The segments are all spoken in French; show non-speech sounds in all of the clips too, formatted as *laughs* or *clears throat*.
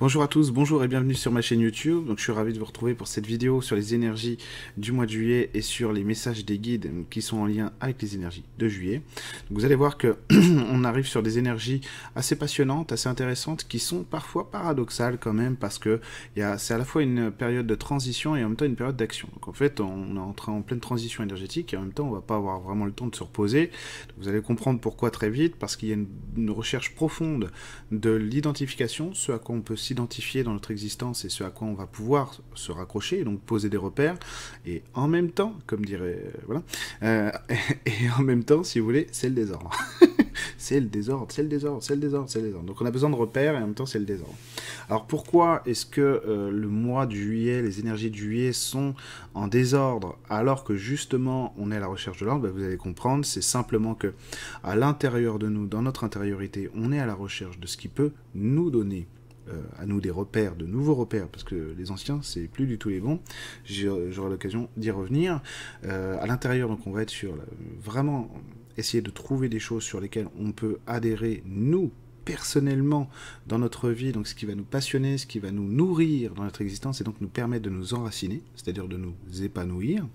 Bonjour à tous, bonjour et bienvenue sur ma chaîne YouTube. Donc je suis ravi de vous retrouver pour cette vidéo sur les énergies du mois de juillet et sur les messages des guides qui sont en lien avec les énergies de juillet. Vous allez voir que *clears throat* on arrive sur des énergies assez passionnantes, assez intéressantes, qui sont parfois paradoxales quand même parce que c'est à la fois une période de transition et en même temps une période d'action. Donc en fait on est en, pleine transition énergétique et en même temps on va pas avoir vraiment le temps de se reposer. vous allez comprendre pourquoi très vite parce qu'il y a une, une recherche profonde de l'identification, ce à quoi on peut s'identifier dans notre existence et ce à quoi on va pouvoir se raccrocher, donc poser des repères, et en même temps, comme dirait, euh, voilà, euh, *laughs* et en même temps, si vous voulez, c'est le désordre. *laughs* c'est le désordre, c'est le désordre, c'est le désordre, c'est le désordre. Donc on a besoin de repères et en même temps c'est le désordre. Alors pourquoi est-ce que euh, le mois de juillet, les énergies de juillet sont en désordre alors que justement on est à la recherche de l'ordre? Ben, Vous allez comprendre, c'est simplement que à l'intérieur de nous, dans notre intériorité, on est à la recherche de ce qui peut nous donner euh, à nous des repères, de nouveaux repères, parce que les anciens, c'est plus du tout les bons. J'aurai l'occasion d'y revenir. Euh, à l'intérieur, donc, on va être sur vraiment essayer de trouver des choses sur lesquelles on peut adhérer, nous, personnellement, dans notre vie, donc ce qui va nous passionner, ce qui va nous nourrir dans notre existence, et donc nous permettre de nous enraciner, c'est-à-dire de nous épanouir.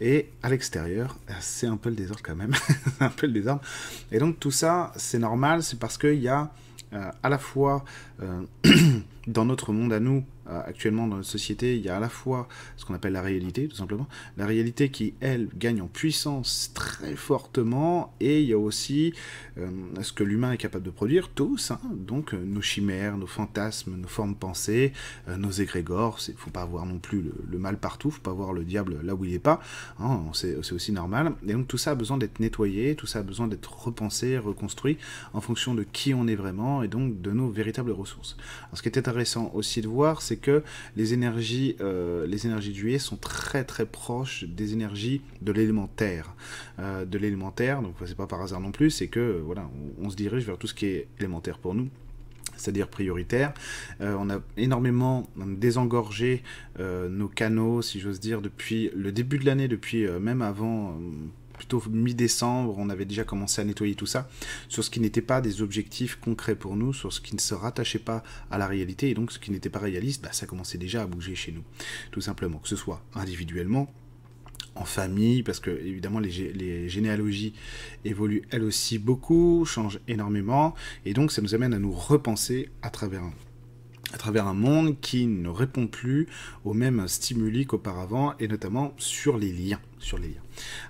Et à l'extérieur, c'est un peu le désordre quand même, *laughs* un peu le désordre. Et donc tout ça, c'est normal, c'est parce qu'il y a à la fois euh, *clears throat* dans notre monde à nous, euh, actuellement dans notre société, il y a à la fois ce qu'on appelle la réalité, tout simplement, la réalité qui, elle, gagne en puissance très fortement, et il y a aussi euh, ce que l'humain est capable de produire, tous, hein, donc euh, nos chimères, nos fantasmes, nos formes pensées, nos égrégores, il ne faut pas avoir non plus le, mal partout, il ne faut pas voir le diable là où il n'est pas, hein, c'est aussi normal, et donc tout ça a besoin d'être nettoyé, tout ça a besoin d'être repensé, reconstruit, en fonction de qui on est vraiment, et donc de nos véritables ressources. Ce qui est intéressant aussi de voir, c'est que les énergies, euh, les énergies juillet sont très très proches des énergies de l'élémentaire. Euh, de l'élémentaire, donc c'est pas par hasard non plus, c'est que voilà, on, se dirige vers tout ce qui est élémentaire pour nous c'est-à-dire prioritaire. Euh, on a énormément désengorgé nos canaux, si j'ose dire, depuis le début de l'année, depuis même avant, plutôt mi-décembre, on avait déjà commencé à nettoyer tout ça, sur ce qui n'était pas des objectifs concrets pour nous, sur ce qui ne se rattachait pas à la réalité, et donc ce qui n'était pas réaliste, bah, ça commençait déjà à bouger chez nous, tout simplement, que ce soit individuellement, en famille, parce que évidemment les, généalogies évoluent elles aussi beaucoup, changent énormément, et donc ça nous amène à nous repenser à travers un monde qui ne répond plus aux mêmes stimuli qu'auparavant, et notamment sur les liens sur les liens.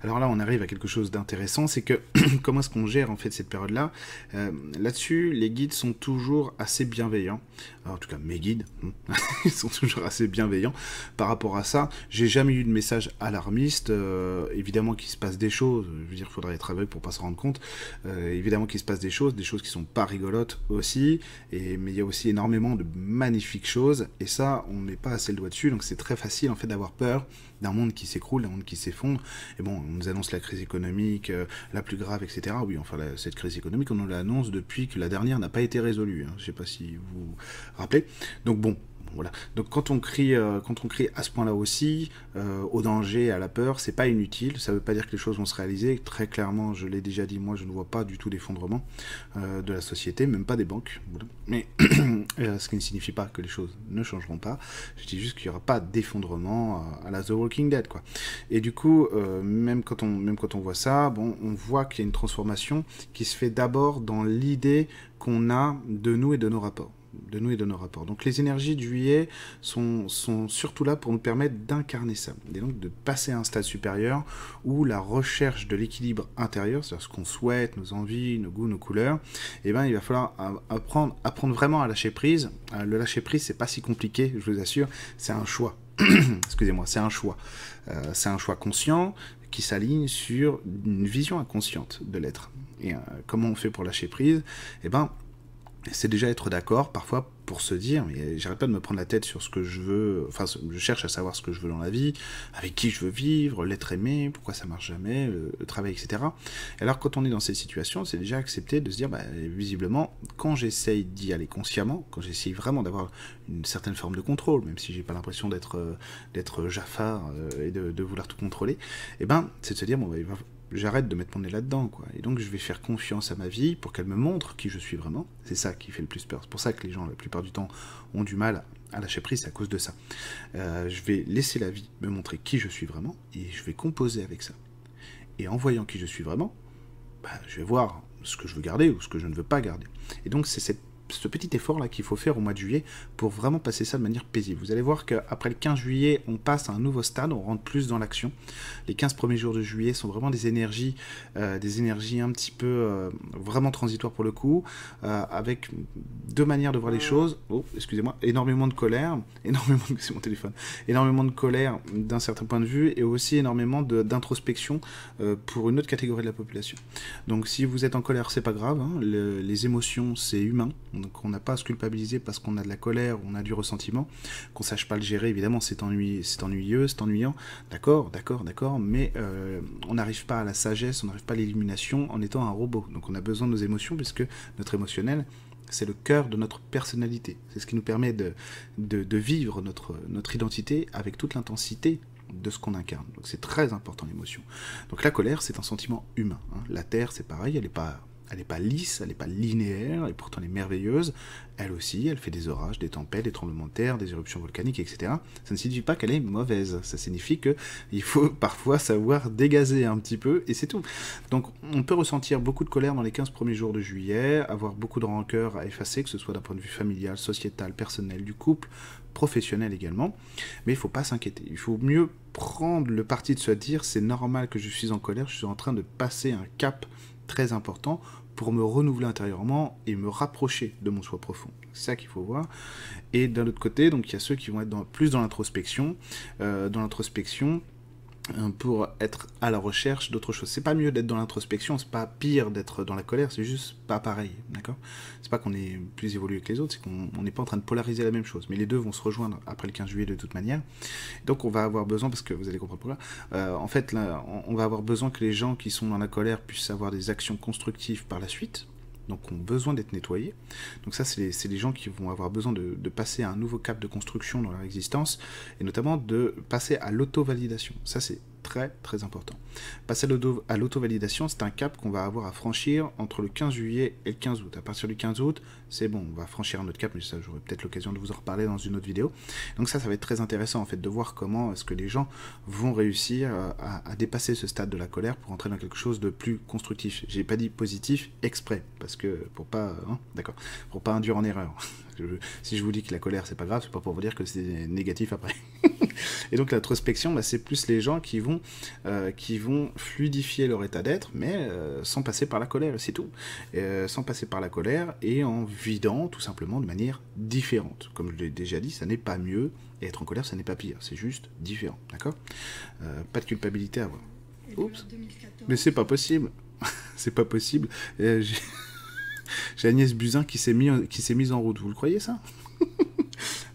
Alors là, on arrive à quelque chose d'intéressant, c'est que *clears throat* comment est-ce qu'on gère en fait cette période-là? Euh, Là-dessus, les guides sont toujours assez bienveillants. en tout cas, mes guides, hein, *laughs* ils sont toujours assez bienveillants par rapport à ça. J'ai jamais eu de message alarmiste. Euh, évidemment qu'il se passe des choses. Je veux dire, il faudrait être aveugle pour pas se rendre compte. Euh, évidemment qu'il se passe des choses, des choses qui sont pas rigolotes aussi. Et mais il y a aussi énormément de magnifiques choses. Et ça, on n'est pas assez le doigt dessus. Donc c'est très facile en fait d'avoir peur d'un monde qui s'écroule, d'un monde qui s'effondre. Et bon, on nous annonce la crise économique euh, la plus grave, etc. Oui, enfin, cette crise économique, on nous l'annonce depuis que la dernière n'a pas été résolue. Hein. Je ne sais pas si vous vous rappelez. Donc bon, voilà. Donc quand on crie, euh, quand on crie à ce point-là aussi, euh, au danger, à la peur, c'est pas inutile. Ça veut pas dire que les choses vont se réaliser. Très clairement, je l'ai déjà dit, moi, je ne vois pas du tout d'effondrement euh, de la société, même pas des banques. Mais *clears throat* ce qui ne signifie pas que les choses ne changeront pas. Je dis juste qu'il n'y aura pas d'effondrement à la The Walking Dead, quoi. Et du coup, même quand on, même quand on voit ça, bon, on voit qu'il y a une transformation qui se fait d'abord dans l'idée qu'on a de nous et de nos rapports de nous et de nos rapports. Donc les énergies du juillet sont, sont surtout là pour nous permettre d'incarner ça, et donc de passer à un stade supérieur où la recherche de l'équilibre intérieur, c'est-à-dire ce qu'on souhaite, nos envies, nos goûts, nos couleurs, eh ben, il va falloir apprendre, apprendre vraiment à lâcher prise. Euh, le lâcher prise, c'est pas si compliqué, je vous assure, c'est un choix. *coughs* Excusez-moi, c'est un choix. Euh, c'est un choix conscient qui s'aligne sur une vision inconsciente de l'être. Et euh, comment on fait pour lâcher prise? Eh ben, c'est déjà être d'accord parfois pour se dire, mais j'arrête pas de me prendre la tête sur ce que je veux, enfin je cherche à savoir ce que je veux dans la vie, avec qui je veux vivre, l'être aimé, pourquoi ça marche jamais, le, travail, etc. Et alors quand on est dans cette situation, c'est déjà accepter de se dire, bah, visiblement, quand j'essaye d'y aller consciemment, quand j'essaye vraiment d'avoir une certaine forme de contrôle, même si j'ai pas l'impression d'être d'être Jafar euh, et de, vouloir tout contrôler, et eh ben c'est de se dire, bon, bah, j'arrête de mettre mon nez là-dedans, quoi. Et donc je vais faire confiance à ma vie pour qu'elle me montre qui je suis vraiment. C'est ça qui fait le plus peur. C'est pour ça que les gens, la plupart du temps, ont du mal à lâcher prise à cause de ça. Euh, je vais laisser la vie me montrer qui je suis vraiment et je vais composer avec ça. Et en voyant qui je suis vraiment, bah, je vais voir ce que je veux garder ou ce que je ne veux pas garder. Et donc c'est cette ce petit effort-là qu'il faut faire au mois de juillet pour vraiment passer ça de manière paisible. Vous allez voir qu'après le 15 juillet, on passe à un nouveau stade, on rentre plus dans l'action. Les 15 premiers jours de juillet sont vraiment des énergies, euh, des énergies un petit peu euh, vraiment transitoires pour le coup, euh, avec deux manières de voir les choses. Oh, excusez-moi, énormément de colère, *laughs* énormément de... c'est mon téléphone, énormément de colère d'un certain point de vue et aussi énormément d'introspection pour une autre catégorie de la population. Donc si vous êtes en colère, c'est pas grave, hein. les émotions, c'est humain. On n'a pas à se culpabiliser parce qu'on a de la colère, on a du ressentiment, qu'on sache pas le gérer, évidemment c'est ennuyeux, c'est ennuyeux, c'est ennuyant, d'accord, d'accord, d'accord, mais euh, on n'arrive pas à la sagesse, on n'arrive pas à l'illumination en étant un robot. Donc on a besoin de nos émotions puisque notre émotionnel, c'est le cœur de notre personnalité. C'est ce qui nous permet de, de, vivre notre, notre identité avec toute l'intensité de ce qu'on incarne. Donc c'est très important l'émotion. Donc la colère, c'est un sentiment humain. Hein. La terre, c'est pareil, elle n'est pas elle n'est pas lisse, elle n'est pas linéaire, et pourtant elle est merveilleuse. Elle aussi, elle fait des orages, des tempêtes, des tremblements de terre, des éruptions volcaniques, etc. Ça ne signifie pas qu'elle est mauvaise. Ça signifie qu'il faut *laughs* parfois savoir dégazer un petit peu, et c'est tout. Donc on peut ressentir beaucoup de colère dans les 15 premiers jours de juillet, avoir beaucoup de rancœur à effacer, que ce soit d'un point de vue familial, sociétal, personnel, du couple, professionnel également. Mais il ne faut pas s'inquiéter. Il faut mieux prendre le parti de se dire c'est normal que je suis en colère, je suis en train de passer un cap très important pour me renouveler intérieurement et me rapprocher de mon soi profond. C'est ça qu'il faut voir. Et d'un autre côté, donc il y a ceux qui vont être dans, plus dans l'introspection. Euh, dans l'introspection, pour être à la recherche d'autre chose. C'est pas mieux d'être dans l'introspection, c'est pas pire d'être dans la colère, c'est juste pas pareil, d'accord? C'est pas qu'on est plus évolué que les autres, c'est qu'on n'est pas en train de polariser la même chose, mais les deux vont se rejoindre après le 15 juillet de toute manière. Donc on va avoir besoin, parce que vous allez comprendre pourquoi, euh, en fait, on va avoir besoin que les gens qui sont dans la colère puissent avoir des actions constructives par la suite, donc ont besoin d'être nettoyés. Donc ça, c'est les, gens qui vont avoir besoin de, passer à un nouveau cap de construction dans leur existence, et notamment de passer à l'auto-validation. Ça, c'est très très important. Passer à l'auto-validation, c'est un cap qu'on va avoir à franchir entre le 15 juillet et le 15 août. À partir du 15 août, c'est bon, on va franchir un autre cap, mais ça j'aurai peut-être l'occasion de vous en reparler dans une autre vidéo. Donc ça, ça va être très intéressant en fait de voir comment est-ce que les gens vont réussir à, dépasser ce stade de la colère pour entrer dans quelque chose de plus constructif. J'ai pas dit positif exprès, parce que pour pas, hein, d'accord, pour pas induire en erreur. Si je vous dis que la colère c'est pas grave, c'est pas pour vous dire que c'est négatif après. *laughs* et donc l'introspection, bah, c'est plus les gens qui vont, euh, qui vont fluidifier leur état d'être, mais euh, sans passer par la colère, c'est tout. Euh, sans passer par la colère et en vidant tout simplement de manière différente. Comme je l'ai déjà dit, ça n'est pas mieux, et être en colère, ça n'est pas pire, c'est juste différent, d'accord? Pas de culpabilité à avoir. Oups. Mais c'est pas possible. *laughs* c'est pas possible. J'ai Agnès Buzyn qui s'est mis, mise en route. Vous le croyez ça? *laughs*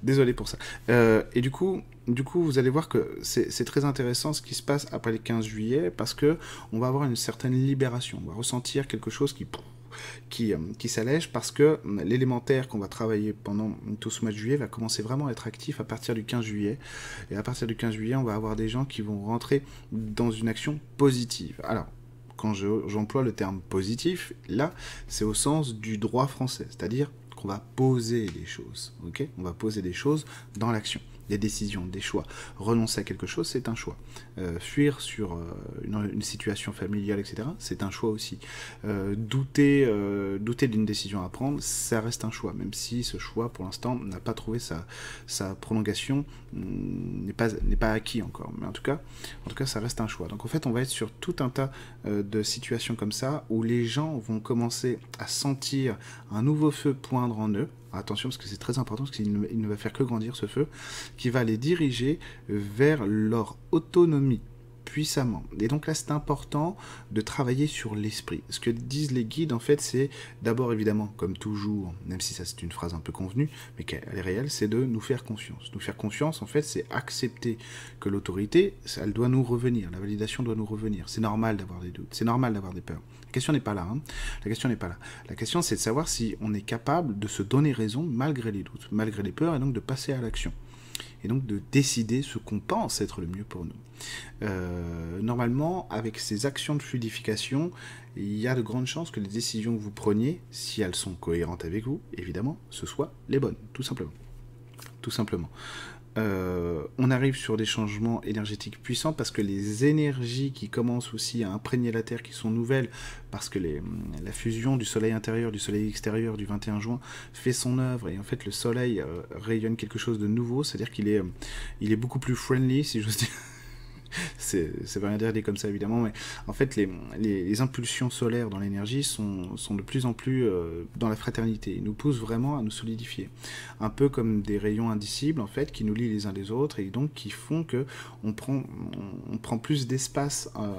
Désolé pour ça. Euh, et du coup, du coup, vous allez voir que c'est très intéressant ce qui se passe après le 15 juillet parce que on va avoir une certaine libération. On va ressentir quelque chose qui qui, euh, qui s'allège parce que l'élémentaire qu'on va travailler pendant tout ce mois de juillet va commencer vraiment à être actif à partir du 15 juillet. Et à partir du 15 juillet, on va avoir des gens qui vont rentrer dans une action positive. Alors, quand j'emploie le terme positif, là, c'est au sens du droit français, c'est-à-dire qu'on va poser les choses, On va poser des choses dans l'action des décisions, des choix. Renoncer à quelque chose, c'est un choix. Euh, fuir sur euh, une, situation familiale, etc., c'est un choix aussi. Euh, douter douter d'une décision à prendre, ça reste un choix, même si ce choix, pour l'instant, n'a pas trouvé sa, sa prolongation, mm, n'est pas, pas acquis encore. Mais en tout, cas, en tout cas, ça reste un choix. Donc en fait, on va être sur tout un tas de situations comme ça, où les gens vont commencer à sentir un nouveau feu poindre en eux, attention parce que c'est très important, parce qu'il ne, va faire que grandir ce feu, qui va les diriger vers leur autonomie puissamment. Et donc là, c'est important de travailler sur l'esprit. Ce que disent les guides, en fait, c'est d'abord, évidemment, comme toujours, même si ça c'est une phrase un peu convenue, mais qu'elle est réelle, c'est de nous faire confiance. Nous faire confiance, en fait, c'est accepter que l'autorité, elle doit nous revenir, la validation doit nous revenir. C'est normal d'avoir des doutes, c'est normal d'avoir des peurs. La question n'est pas là. Hein. La question n'est pas là. La question, c'est de savoir si on est capable de se donner raison malgré les doutes, malgré les peurs, et donc de passer à l'action. Et donc de décider ce qu'on pense être le mieux pour nous. Euh, normalement, avec ces actions de fluidification, il y a de grandes chances que les décisions que vous preniez, si elles sont cohérentes avec vous, évidemment, ce soient les bonnes, tout simplement. Tout simplement. Euh, on arrive sur des changements énergétiques puissants parce que les énergies qui commencent aussi à imprégner la Terre, qui sont nouvelles, parce que la fusion du Soleil intérieur, du Soleil extérieur du 21 juin fait son œuvre, et en fait le Soleil euh, rayonne quelque chose de nouveau, c'est-à-dire qu'il est, il est beaucoup plus friendly, si j'ose dire *laughs* c'est pas rien dire comme ça évidemment, mais en fait les, les, impulsions solaires dans l'énergie sont, sont, de plus en plus euh, dans la fraternité. Ils nous poussent vraiment à nous solidifier. Un peu comme des rayons indicibles en fait qui nous lient les uns les autres et donc qui font que on prend, on, prend plus d'espace euh,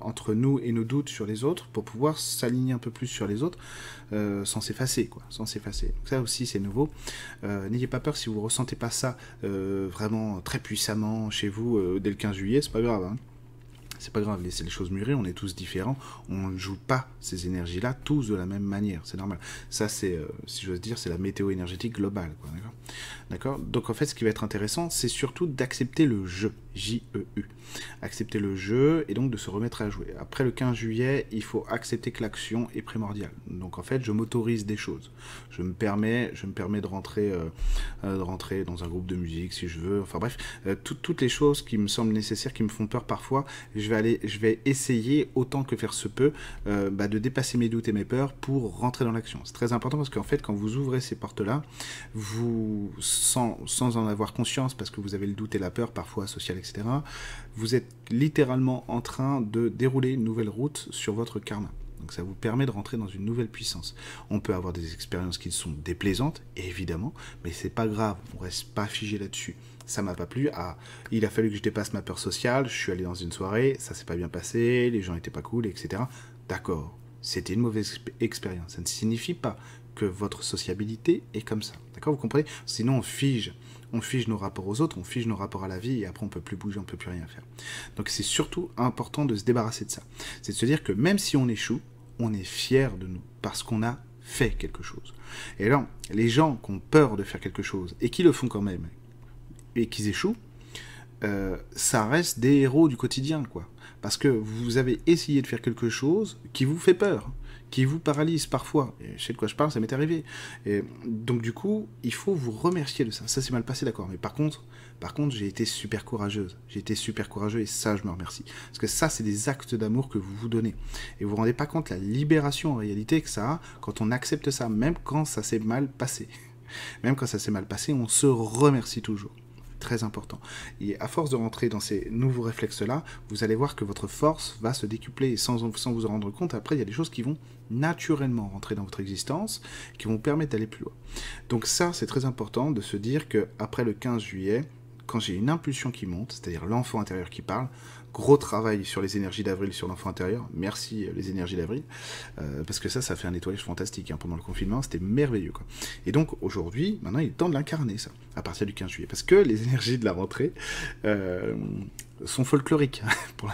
entre nous et nos doutes sur les autres pour pouvoir s'aligner un peu plus sur les autres euh, sans s'effacer quoi, sans s'effacer. Ça aussi c'est nouveau. N'ayez pas peur si vous ressentez pas ça vraiment très puissamment chez vous dès le 15 juillet c'est pas grave. Hein. C'est pas grave, laissez les choses mûrir, on est tous différents, on ne joue pas ces énergies-là tous de la même manière, c'est normal. Ça, c'est, euh, si j'ose dire, c'est la météo énergétique globale, d'accord? Donc en fait, ce qui va être intéressant, c'est surtout d'accepter le jeu, J-E-U. Accepter le jeu et donc de se remettre à jouer. Après le 15 juillet, il faut accepter que l'action est primordiale. Donc en fait, je m'autorise des choses. Je me permets, je me permets de rentrer, euh, euh, de rentrer dans un groupe de musique si je veux. Enfin bref, toutes les choses qui me semblent nécessaires, qui me font peur parfois, je vais, essayer autant que faire se peut euh, bah, de dépasser mes doutes et mes peurs pour rentrer dans l'action. C'est très important parce qu'en fait, quand vous ouvrez ces portes-là, vous, sans, sans en avoir conscience, parce que vous avez le doute et la peur, parfois sociale, etc., vous êtes littéralement en train de dérouler une nouvelle route sur votre karma. Donc ça vous permet de rentrer dans une nouvelle puissance. On peut avoir des expériences qui sont déplaisantes, évidemment, mais c'est pas grave, on reste pas figé là-dessus ça m'a pas plu. Ah, il a fallu que je dépasse ma peur sociale, je suis allé dans une soirée, ça s'est pas bien passé, les gens étaient pas cool, etc. D'accord, c'était une mauvaise expérience. Ça ne signifie pas que votre sociabilité est comme ça. D'accord, vous comprenez? Sinon, on fige. On fige nos rapports aux autres, on fige nos rapports à la vie, et après on peut plus bouger, on peut plus rien faire. Donc c'est surtout important de se débarrasser de ça. C'est de se dire que même si on échoue, on est fier de nous, parce qu'on a fait quelque chose. Et alors, les gens qui ont peur de faire quelque chose, et qui le font quand même, et qu'ils échouent, euh, ça reste des héros du quotidien, quoi. Parce que vous avez essayé de faire quelque chose qui vous fait peur, qui vous paralyse parfois. Je sais de quoi je parle, ça m'est arrivé. Donc du coup, il faut vous remercier de ça. Ça s'est mal passé, d'accord. Mais par contre, par contre, j'ai été super courageuse. J'ai été super courageux et ça, je me remercie. Parce que ça, c'est des actes d'amour que vous vous donnez. Et vous vous rendez pas compte la libération en réalité que ça a quand on accepte ça, même quand ça s'est mal passé. Même quand ça s'est mal passé, on se remercie toujours très important. Et à force de rentrer dans ces nouveaux réflexes-là, vous allez voir que votre force va se décupler et sans, sans vous en rendre compte, après, il y a des choses qui vont naturellement rentrer dans votre existence, qui vont vous permettre d'aller plus loin. Donc ça, c'est très important de se dire que après le 15 juillet, quand j'ai une impulsion qui monte, c'est-à-dire l'enfant intérieur qui parle, gros travail sur les énergies d'avril sur l'enfant intérieur. Merci euh, les énergies d'avril, euh, parce que ça, ça fait un nettoyage fantastique. Hein, pendant le confinement, c'était merveilleux. Et donc aujourd'hui, maintenant, il est temps de l'incarner, ça, à partir du 15 juillet, parce que les *laughs* énergies de la rentrée, euh, sont folkloriques.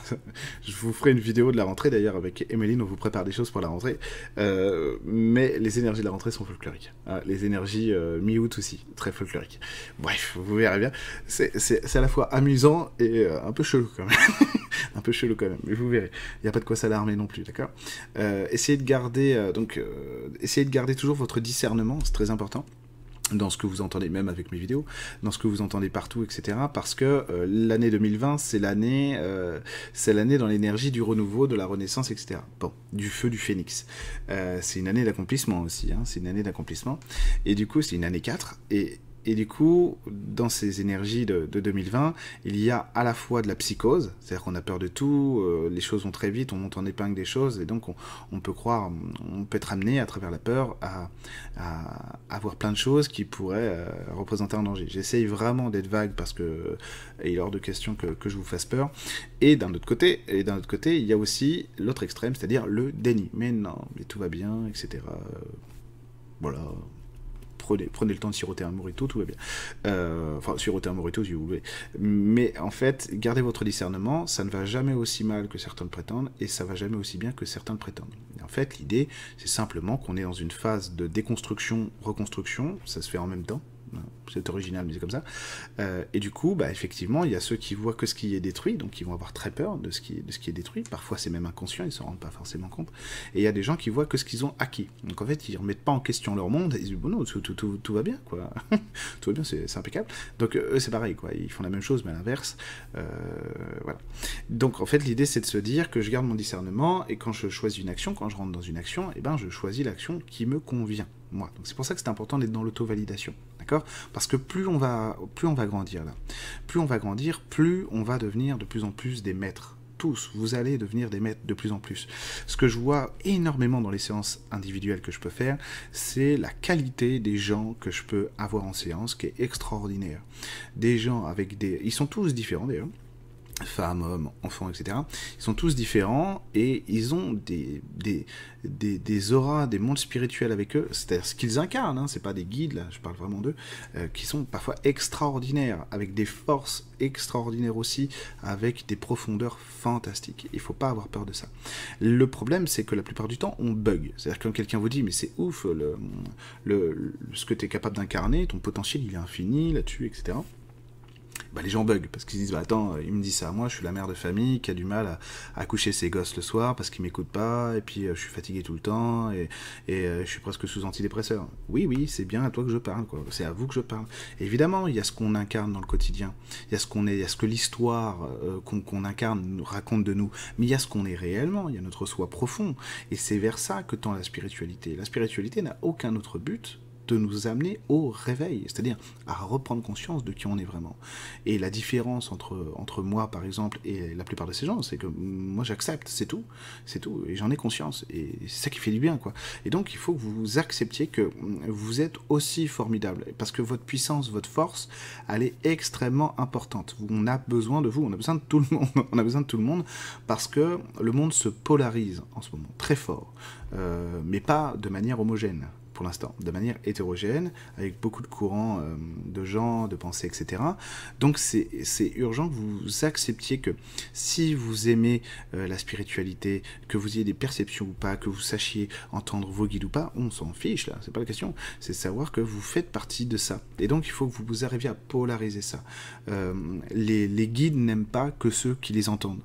*laughs* je vous ferai une vidéo de la rentrée d'ailleurs avec Emeline, on vous prépare des choses pour la rentrée. Euh, mais les énergies de la rentrée sont folkloriques. Ah, les énergies euh, mi-août aussi, très folkloriques. Bref, vous verrez bien. C'est à la fois amusant et euh, un peu chelou quand même. *laughs* un peu chelou quand même, mais vous verrez. Il n'y a pas de quoi s'alarmer non plus, d'accord? Essayez de garder donc essayez de garder toujours votre discernement, c'est très important dans ce que vous entendez, même avec mes vidéos, dans ce que vous entendez partout, etc. Parce que euh, l'année 2020, c'est l'année, euh, c'est l'année dans l'énergie du renouveau, de la renaissance, etc. Bon, du feu du phénix. Euh, c'est une année d'accomplissement aussi, hein, c'est une année d'accomplissement. Et du coup, c'est une année 4. Et, et du coup, dans ces énergies de, 2020, il y a à la fois de la psychose, c'est-à-dire qu'on a peur de tout, euh, les choses vont très vite, on monte en épingle des choses, et donc on, peut croire, on peut être amené à travers la peur à, avoir plein de choses qui pourraient euh, représenter un danger. J'essaye vraiment d'être vague parce que il est hors de question que, que je vous fasse peur. Et d'un autre côté, et d'un autre côté, il y a aussi l'autre extrême, c'est-à-dire le déni. Mais non, mais tout va bien, etc. Voilà, prenez, le temps de siroter un morito, tout va bien. Euh, enfin, siroter un morito si vous voulez. Mais en fait, gardez votre discernement, ça ne va jamais aussi mal que certains le prétendent, et ça va jamais aussi bien que certains le prétendent. en fait, l'idée, c'est simplement qu'on est dans une phase de déconstruction, reconstruction, ça se fait en même temps, c'est original, mais c'est comme ça. Euh, et du coup, bah, effectivement, il y a ceux qui voient que ce qui est détruit, donc ils vont avoir très peur de ce qui, de ce qui est détruit. Parfois, c'est même inconscient, ils ne s'en rendent pas forcément compte. Et il y a des gens qui voient que ce qu'ils ont acquis. Donc en fait, ils ne remettent pas en question leur monde, ils disent, bon, non, tout, tout, tout, va bien, quoi. *laughs* tout va bien, c'est impeccable. Donc eux, c'est pareil, quoi. Ils font la même chose, mais à l'inverse. Euh, voilà. Donc en fait, l'idée, c'est de se dire que je garde mon discernement, et quand je choisis une action, quand je rentre dans une action, eh ben, je choisis l'action qui me convient. Moi. C'est pour ça que c'est important d'être dans l'auto-validation. Parce que plus on, va, plus on va grandir là, plus on va grandir, plus on va devenir de plus en plus des maîtres. Tous, vous allez devenir des maîtres de plus en plus. Ce que je vois énormément dans les séances individuelles que je peux faire, c'est la qualité des gens que je peux avoir en séance qui est extraordinaire. Des gens avec des... Ils sont tous différents d'ailleurs femmes, hommes, enfants, etc. Ils sont tous différents et ils ont des, des, des, auras, des mondes spirituels avec eux, c'est-à-dire ce qu'ils incarnent, hein, c'est pas des guides, là, je parle vraiment d'eux, euh, qui sont parfois extraordinaires, avec des forces extraordinaires aussi, avec des profondeurs fantastiques. Il faut pas avoir peur de ça. Le problème, c'est que la plupart du temps, on bug. C'est-à-dire quand quelqu'un vous dit, mais c'est ouf, le, le, ce que tu es capable d'incarner, ton potentiel, il est infini là-dessus, etc bah, les gens bug parce qu'ils disent bah, attends, il me dit ça à moi, je suis la mère de famille qui a du mal à, coucher ses gosses le soir parce qu'ils m'écoutent pas, et puis euh, je suis fatigué tout le temps, et, et euh, je suis presque sous antidépresseur. Oui, oui, c'est bien à toi que je parle. C'est à vous que je parle. évidemment, il y a ce qu'on incarne dans le quotidien, il y a ce qu'on est, il y a ce que l'histoire euh, qu'on incarne raconte de nous, mais il y a ce qu'on est réellement, il y a notre soi profond, et c'est vers ça que tend la spiritualité. La spiritualité n'a aucun autre but de nous amener au réveil, c'est-à-dire à reprendre conscience de qui on est vraiment. Et la différence entre, entre moi, par exemple, et la plupart de ces gens, c'est que moi j'accepte, c'est tout, c'est tout, et j'en ai conscience, et c'est ça qui fait du bien, quoi. Et donc il faut que vous acceptiez que vous êtes aussi formidable, parce que votre puissance, votre force, elle est extrêmement importante. On a besoin de vous, on a besoin de tout le monde, *laughs* on a besoin de tout le monde, parce que le monde se polarise en ce moment, très fort, euh, mais pas de manière homogène pour l'instant, de manière hétérogène, avec beaucoup de courants euh, de gens, de pensées, etc. Donc c'est urgent que vous acceptiez que si vous aimez euh, la spiritualité, que vous ayez des perceptions ou pas, que vous sachiez entendre vos guides ou pas, on s'en fiche là, c'est pas la question. C'est savoir que vous faites partie de ça. Et donc il faut que vous arriviez à polariser ça. Euh, les guides n'aiment pas que ceux qui les entendent.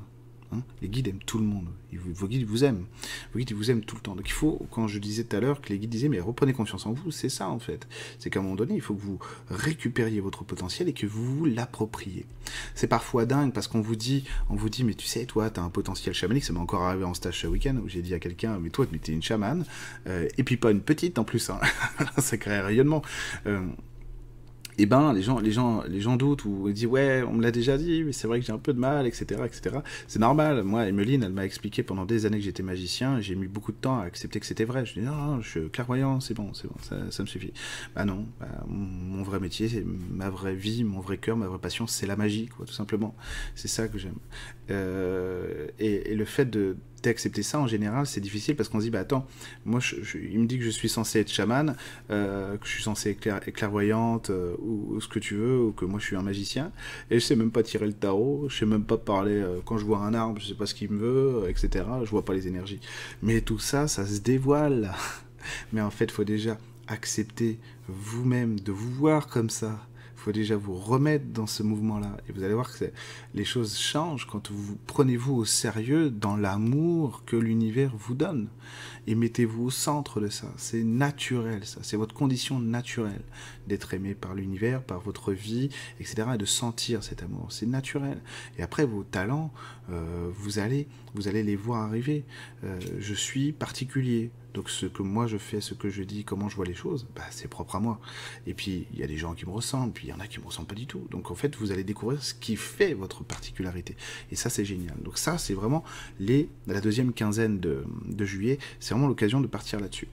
Hein. les guides aiment tout le monde. vos guides vous aiment. Vos guides vous aiment tout le temps. Donc il faut, quand je disais tout à l'heure que les guides disaient, mais reprenez confiance en vous, c'est ça en fait. C'est qu'à un moment donné, il faut que vous récupériez votre potentiel et que vous vous l'appropriez. C'est parfois dingue parce qu'on vous dit, on vous dit, mais tu sais, toi, tu as un potentiel chamanique. Ça m'est encore arrivé en stage ce week-end où j'ai dit à quelqu'un, mais toi, tu es une chamane. Euh, et puis pas une petite en plus. Hein. *laughs* ça crée un rayonnement. Euh, et eh ben les gens, les gens, les gens doutent ou disent ouais, on me l'a déjà dit, mais c'est vrai que j'ai un peu de mal, etc., etc. C'est normal. Moi, Emeline, elle m'a expliqué pendant des années que j'étais magicien. J'ai mis beaucoup de temps à accepter que c'était vrai. Je dis non, non, je suis clairvoyant, c'est bon, c'est bon, ça, ça, me suffit. Bah non, bah, mon vrai métier, c'est ma vraie vie, mon vrai cœur, ma vraie passion, c'est la magie, tout simplement. C'est ça que j'aime. Euh, et, et, le fait de d'accepter ça en général c'est difficile parce qu'on se dit bah attends moi je, il me dit que je suis censé être chaman euh, que je suis censé être clairvoyante euh, ou, ce que tu veux ou que moi je suis un magicien et je sais même pas tirer le tarot je sais même pas parler euh, quand je vois un arbre je sais pas ce qu'il me veut etc je vois pas les énergies. Mais tout ça ça se dévoile. *laughs* Mais en fait faut déjà accepter vous-même de vous voir comme ça faut déjà vous remettre dans ce mouvement-là. Et vous allez voir que les choses changent quand vous prenez-vous au sérieux dans l'amour que l'univers vous donne. Et mettez-vous au centre de ça. C'est naturel, ça. C'est votre condition naturelle d'être aimé par l'univers, par votre vie, etc. Et de sentir cet amour. C'est naturel. Et après, vos talents, euh, vous, allez, vous allez les voir arriver. Euh, je suis particulier. Donc ce que moi je fais, ce que je dis, comment je vois les choses, bah, c'est propre à moi. Et puis il y a des gens qui me ressemblent, puis il y en a qui me ressemblent pas du tout. Donc en fait, vous allez découvrir ce qui fait votre particularité. Et ça, c'est génial. Donc ça, c'est vraiment les, la deuxième quinzaine de, juillet. C'est vraiment l'occasion de partir là-dessus.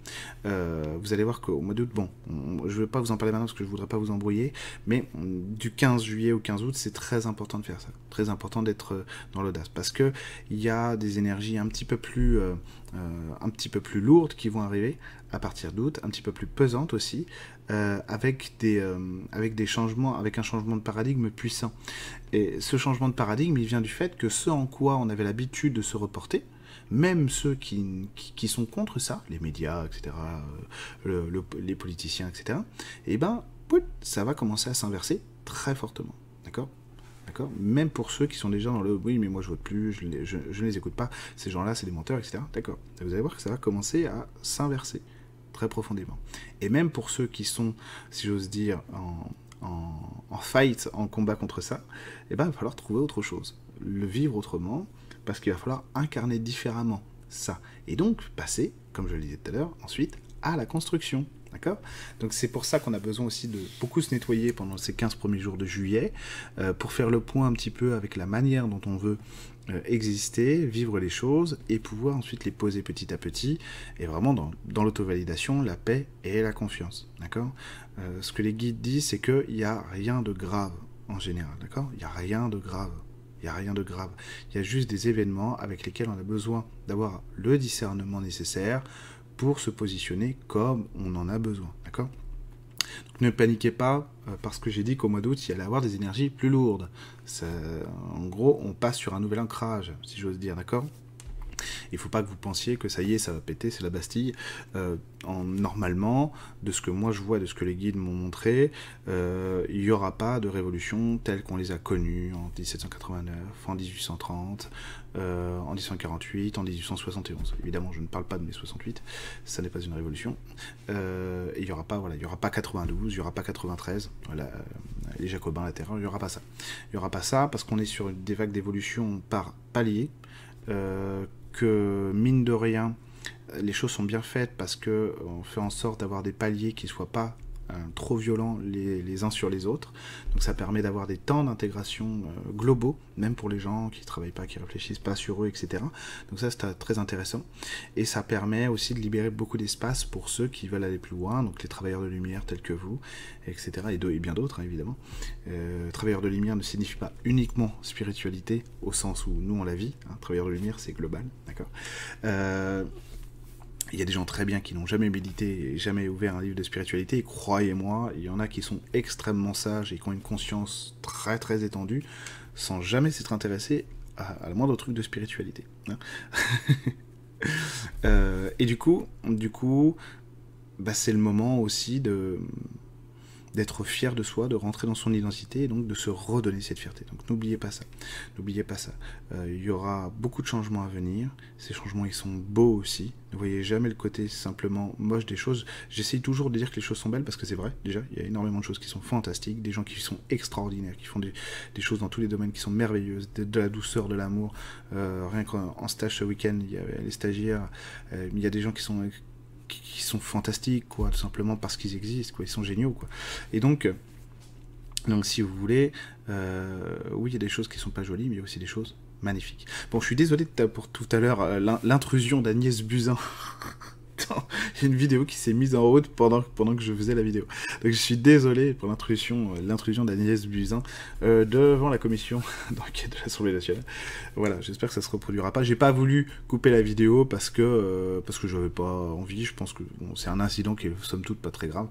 Euh, vous allez voir qu'au mois d'août, bon, je ne vais pas vous en parler maintenant parce que je voudrais pas vous embrouiller, mais du 15 juillet au 15 août, c'est très important de faire ça. Très important d'être dans l'audace parce que il y a des énergies un petit peu plus euh, euh, un petit peu plus lourdes qui vont arriver à partir d'août, un petit peu plus pesantes aussi, euh, avec, des, avec des changements, avec un changement de paradigme puissant. Et ce changement de paradigme, il vient du fait que ce en quoi on avait l'habitude de se reporter, même ceux qui, qui, sont contre ça, les médias, etc., les politiciens, etc., eh ben, ça va commencer à s'inverser très fortement. D'accord? D'accord Même pour ceux qui sont déjà dans le oui, mais moi je vote plus, je, ne les écoute pas, ces gens-là, c'est des menteurs, etc. D'accord Vous allez voir que ça va commencer à s'inverser très profondément. Et même pour ceux qui sont, si j'ose dire, en, en, fight, en combat contre ça, eh ben, il va falloir trouver autre chose, le vivre autrement, parce qu'il va falloir incarner différemment ça. Et donc passer, comme je le disais tout à l'heure, ensuite à la construction. Donc c'est pour ça qu'on a besoin aussi de beaucoup se nettoyer pendant ces 15 premiers jours de juillet, euh, pour faire le point un petit peu avec la manière dont on veut euh, exister, vivre les choses, et pouvoir ensuite les poser petit à petit, et vraiment dans, dans l'auto-validation, la paix et la confiance. D'accord euh, Ce que les guides disent, c'est qu'il n'y a rien de grave en général. D'accord Il n'y a rien de grave. Il n'y a rien de grave. Il y a juste des événements avec lesquels on a besoin d'avoir le discernement nécessaire pour se positionner comme on en a besoin. D'accord? Ne paniquez pas euh, parce que j'ai dit qu'au mois d'août, il y allait avoir des énergies plus lourdes. en gros, on passe sur un nouvel ancrage, si j'ose dire, d'accord? Il ne faut pas que vous pensiez que ça y est, ça va péter, c'est la Bastille. Euh, en, normalement, de ce que moi je vois, de ce que les guides m'ont montré, euh, il n'y aura pas de révolution telle qu'on les a connues en 1789, en 1830, euh, en 1848, en 1871. Évidemment, je ne parle pas de mai 68, ça n'est pas une révolution. il n'y aura pas, voilà, il aura pas 92, il n'y aura pas 93, voilà, les Jacobins, la terreur, il n'y aura pas ça. Il n'y aura pas ça parce qu'on est sur des vagues d'évolution par palier. Que mine de rien, les choses sont bien faites parce que on fait en sorte d'avoir des paliers qui soient pas trop violents les, uns sur les autres. Donc ça permet d'avoir des temps d'intégration euh, globaux, même pour les gens qui ne travaillent pas, qui réfléchissent pas sur eux, etc. Donc ça c'est très intéressant. Et ça permet aussi de libérer beaucoup d'espace pour ceux qui veulent aller plus loin, donc les travailleurs de lumière tels que vous, etc. Et, bien d'autres, hein, évidemment. Euh, travailleurs de lumière ne signifie pas uniquement spiritualité, au sens où nous on la vit. Hein. Travailleurs de lumière c'est global, d'accord il y a des gens très bien qui n'ont jamais médité et jamais ouvert un livre de spiritualité. Et croyez-moi, il y en a qui sont extrêmement sages et qui ont une conscience très très étendue sans jamais s'être intéressés à, le moindre truc de spiritualité. Hein. *laughs* Euh, et du coup, du coup, bah, c'est le moment aussi de d'être fier de soi, de rentrer dans son identité et donc de se redonner cette fierté. Donc n'oubliez pas ça. N'oubliez pas ça. Euh, il y aura beaucoup de changements à venir. Ces changements, ils sont beaux aussi. Ne voyez jamais le côté simplement moche des choses. J'essaye toujours de dire que les choses sont belles parce que c'est vrai, déjà. Il y a énormément de choses qui sont fantastiques, des gens qui sont extraordinaires, qui font des, choses dans tous les domaines qui sont merveilleuses, de, la douceur, de l'amour. Euh, rien qu'en stage ce week-end, il y avait les stagiaires, euh, il y a des gens qui sont qui sont fantastiques, quoi, tout simplement parce qu'ils existent, quoi, ils sont géniaux, quoi. Et donc, donc si vous voulez, euh, oui, il y a des choses qui sont pas jolies, mais il y a aussi des choses magnifiques. Bon, je suis désolé pour tout à l'heure, euh, l'intrusion d'Agnès Buzyn *laughs* il y a une vidéo qui s'est mise en route pendant, pendant que je faisais la vidéo. Donc je suis désolé pour l'intrusion euh, l'intrusion d'Agnès Buzyn euh, devant la commission *laughs* d'enquête de l'Assemblée nationale. Voilà, j'espère que ça se reproduira pas. J'ai pas voulu couper la vidéo parce que euh, parce que j'avais pas envie. Je pense que c'est un incident qui est somme toute pas très grave.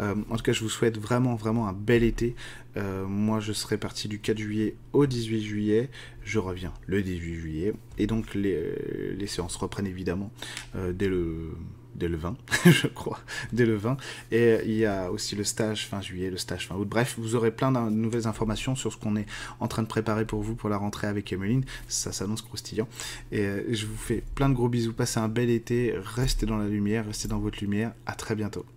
en tout cas, je vous souhaite vraiment vraiment un bel été. Moi, je serai parti du 4 juillet au 18 juillet. Je reviens le 18 juillet. Et donc, les, les séances reprennent évidemment dès le dès le 20, *laughs* je crois, dès le 20. Et il y a aussi le stage fin juillet, le stage fin août. Bref, vous aurez plein de nouvelles informations sur ce qu'on est en train de préparer pour vous pour la rentrée avec Emeline. Ça s'annonce croustillant. Et euh, je vous fais plein de gros bisous. Passez un bel été. Restez dans la lumière, restez dans votre lumière. À très bientôt.